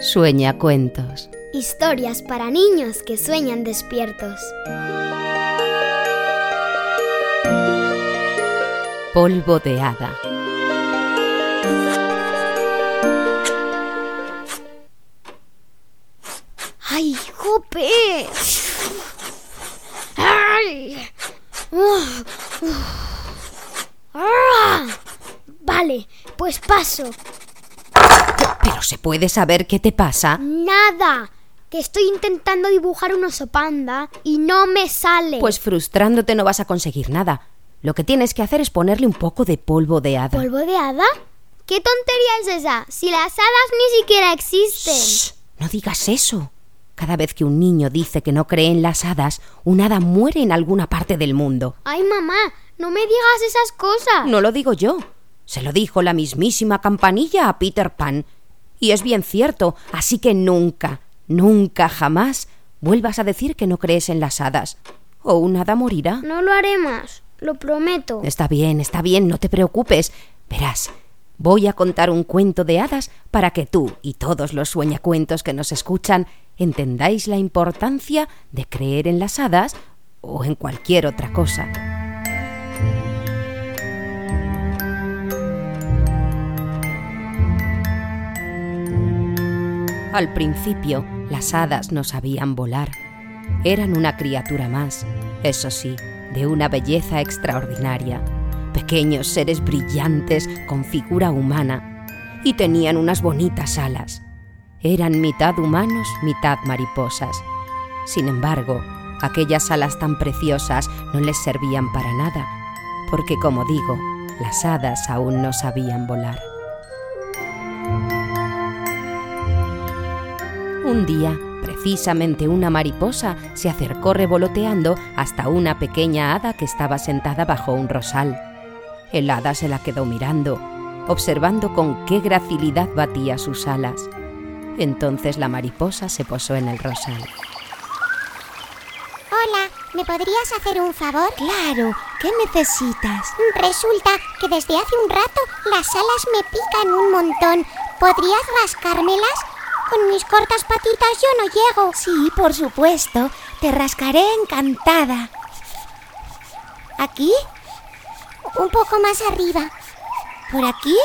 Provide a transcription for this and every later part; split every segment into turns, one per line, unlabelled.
Sueña cuentos.
Historias para niños que sueñan despiertos.
Polvo de hada.
¡Ay, jope! ¡Ay! Uf, uf. ¡Ah! Vale, pues paso.
¿Pero se puede saber qué te pasa?
Nada. Que estoy intentando dibujar un oso panda y no me sale.
Pues frustrándote no vas a conseguir nada. Lo que tienes que hacer es ponerle un poco de polvo de hada.
¿Polvo de hada? ¿Qué tontería es esa? Si las hadas ni siquiera existen.
Shh, no digas eso. Cada vez que un niño dice que no cree en las hadas, un hada muere en alguna parte del mundo.
Ay, mamá, no me digas esas cosas.
No lo digo yo. Se lo dijo la mismísima campanilla a Peter Pan. Y es bien cierto, así que nunca, nunca jamás vuelvas a decir que no crees en las hadas. O un hada morirá.
No lo haré más, lo prometo.
Está bien, está bien, no te preocupes. Verás, voy a contar un cuento de hadas para que tú y todos los sueñacuentos que nos escuchan entendáis la importancia de creer en las hadas o en cualquier otra cosa. Al principio, las hadas no sabían volar. Eran una criatura más, eso sí, de una belleza extraordinaria. Pequeños seres brillantes con figura humana. Y tenían unas bonitas alas. Eran mitad humanos, mitad mariposas. Sin embargo, aquellas alas tan preciosas no les servían para nada, porque como digo, las hadas aún no sabían volar. Un día, precisamente una mariposa se acercó revoloteando hasta una pequeña hada que estaba sentada bajo un rosal. El hada se la quedó mirando, observando con qué gracilidad batía sus alas. Entonces la mariposa se posó en el rosal.
Hola, ¿me podrías hacer un favor?
Claro, ¿qué necesitas?
Resulta que desde hace un rato las alas me pican un montón. ¿Podrías rascármelas? Con mis cortas patitas yo no llego.
Sí, por supuesto. Te rascaré encantada. ¿Aquí?
Un poco más arriba.
¿Por aquí?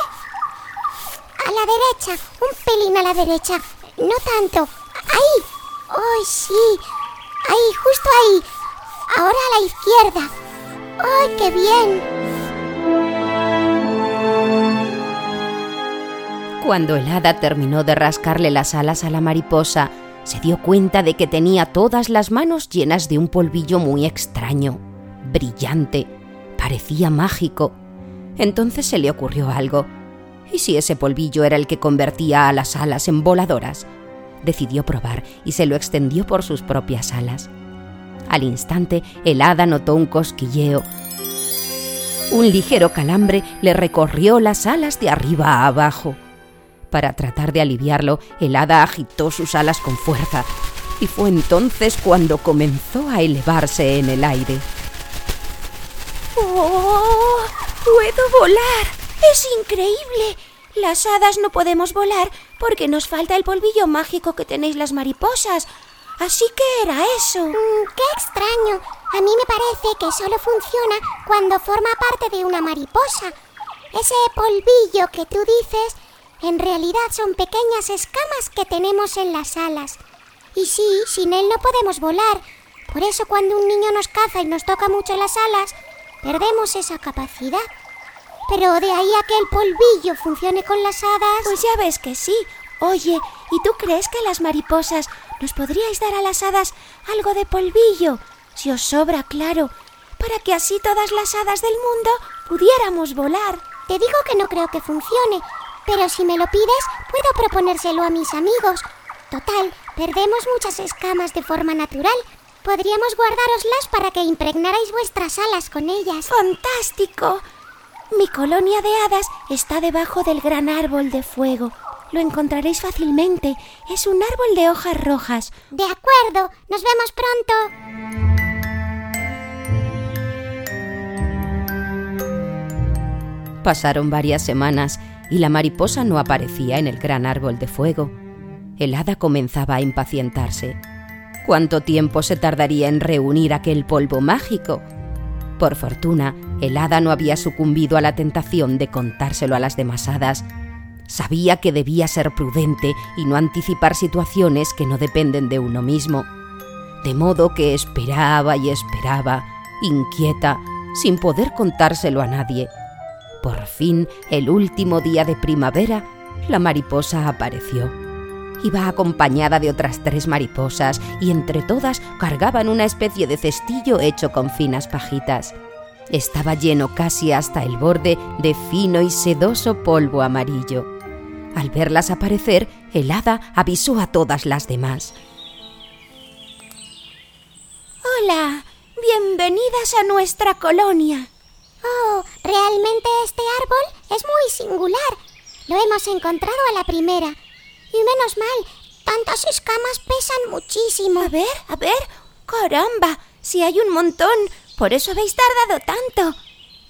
A la derecha, un pelín a la derecha. No tanto. Ahí. ¡Oh, sí! Ahí, justo ahí. Ahora a la izquierda. ¡Ay, qué bien!
Cuando el hada terminó de rascarle las alas a la mariposa, se dio cuenta de que tenía todas las manos llenas de un polvillo muy extraño, brillante, parecía mágico. Entonces se le ocurrió algo. ¿Y si ese polvillo era el que convertía a las alas en voladoras? Decidió probar y se lo extendió por sus propias alas. Al instante, el hada notó un cosquilleo. Un ligero calambre le recorrió las alas de arriba a abajo. Para tratar de aliviarlo, el hada agitó sus alas con fuerza, y fue entonces cuando comenzó a elevarse en el aire.
¡Oh! ¡Puedo volar! ¡Es increíble! Las hadas no podemos volar porque nos falta el polvillo mágico que tenéis las mariposas. Así que era eso.
Mm, ¡Qué extraño! A mí me parece que solo funciona cuando forma parte de una mariposa. Ese polvillo que tú dices en realidad son pequeñas escamas que tenemos en las alas. Y sí, sin él no podemos volar. Por eso cuando un niño nos caza y nos toca mucho las alas, perdemos esa capacidad. Pero de ahí a que el polvillo funcione con las hadas...
Pues ya ves que sí. Oye, ¿y tú crees que las mariposas nos podríais dar a las hadas algo de polvillo? Si os sobra, claro. Para que así todas las hadas del mundo pudiéramos volar.
Te digo que no creo que funcione, pero si me lo pides, puedo proponérselo a mis amigos. Total, perdemos muchas escamas de forma natural. Podríamos guardároslas para que impregnarais vuestras alas con ellas.
¡Fantástico! Mi colonia de hadas está debajo del gran árbol de fuego. Lo encontraréis fácilmente. Es un árbol de hojas rojas.
De acuerdo, nos vemos pronto.
Pasaron varias semanas y la mariposa no aparecía en el gran árbol de fuego. el hada comenzaba a impacientarse. ¿Cuánto tiempo se tardaría en reunir aquel polvo mágico? Por fortuna, el hada no había sucumbido a la tentación de contárselo a las demás hadas. Sabía que debía ser prudente y no anticipar situaciones que no dependen de uno mismo. De modo que esperaba y esperaba, inquieta, sin poder contárselo a nadie. Por fin, el último día de primavera, la mariposa apareció. Iba acompañada de otras tres mariposas y entre todas cargaban una especie de cestillo hecho con finas pajitas. Estaba lleno casi hasta el borde de fino y sedoso polvo amarillo. Al verlas aparecer, el hada avisó a todas las demás.
Hola, bienvenidas a nuestra colonia.
Oh, realmente este árbol es muy singular. Lo hemos encontrado a la primera. Y menos mal, tantas escamas pesan muchísimo.
A ver, a ver. Caramba, si hay un montón. Por eso habéis tardado tanto.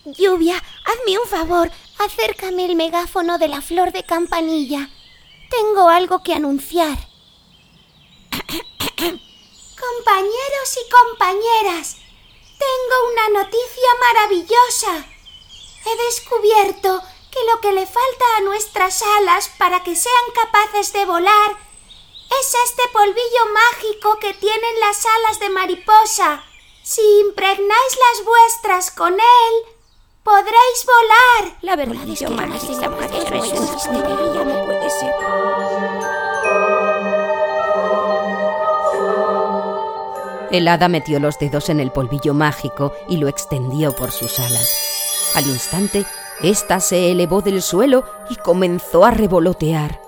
Lluvia, hazme un favor. Acércame el megáfono de la flor de campanilla. Tengo algo que anunciar. Compañeros y compañeras, tengo una noticia maravillosa. He descubierto que lo que le falta a nuestras alas para que sean capaces de volar es este polvillo mágico que tienen las alas de mariposa. Si impregnáis las vuestras con él, podréis volar.
La verdad es que no puede ser. El hada metió los dedos en el polvillo mágico y lo extendió por sus alas. Al instante, ésta se elevó del suelo y comenzó a revolotear.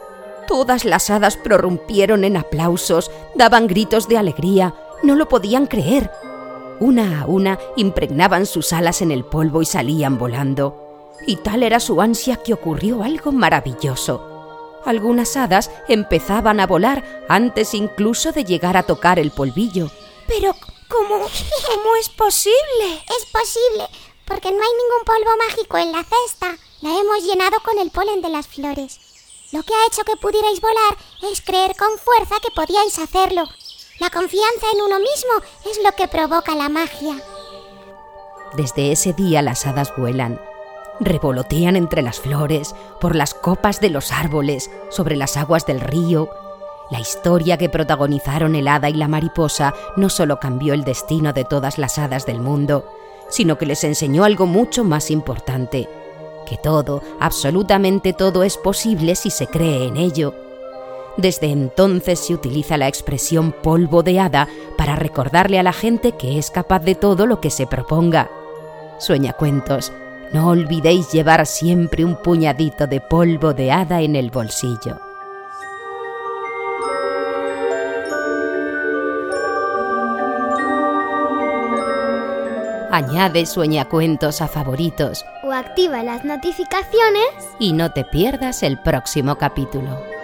Todas las hadas prorrumpieron en aplausos, daban gritos de alegría, no lo podían creer. Una a una impregnaban sus alas en el polvo y salían volando. Y tal era su ansia que ocurrió algo maravilloso. Algunas hadas empezaban a volar antes incluso de llegar a tocar el polvillo.
Pero, ¿cómo, cómo es posible?
Es posible, porque no hay ningún polvo mágico en la cesta. La hemos llenado con el polen de las flores. Lo que ha hecho que pudierais volar es creer con fuerza que podíais hacerlo. La confianza en uno mismo es lo que provoca la magia.
Desde ese día las hadas vuelan. Revolotean entre las flores, por las copas de los árboles, sobre las aguas del río, la historia que protagonizaron el hada y la mariposa no solo cambió el destino de todas las hadas del mundo, sino que les enseñó algo mucho más importante, que todo, absolutamente todo es posible si se cree en ello. Desde entonces se utiliza la expresión polvo de hada para recordarle a la gente que es capaz de todo lo que se proponga. Sueñacuentos, no olvidéis llevar siempre un puñadito de polvo de hada en el bolsillo. Añade sueñacuentos a favoritos
O activa las notificaciones
y no te pierdas el próximo capítulo.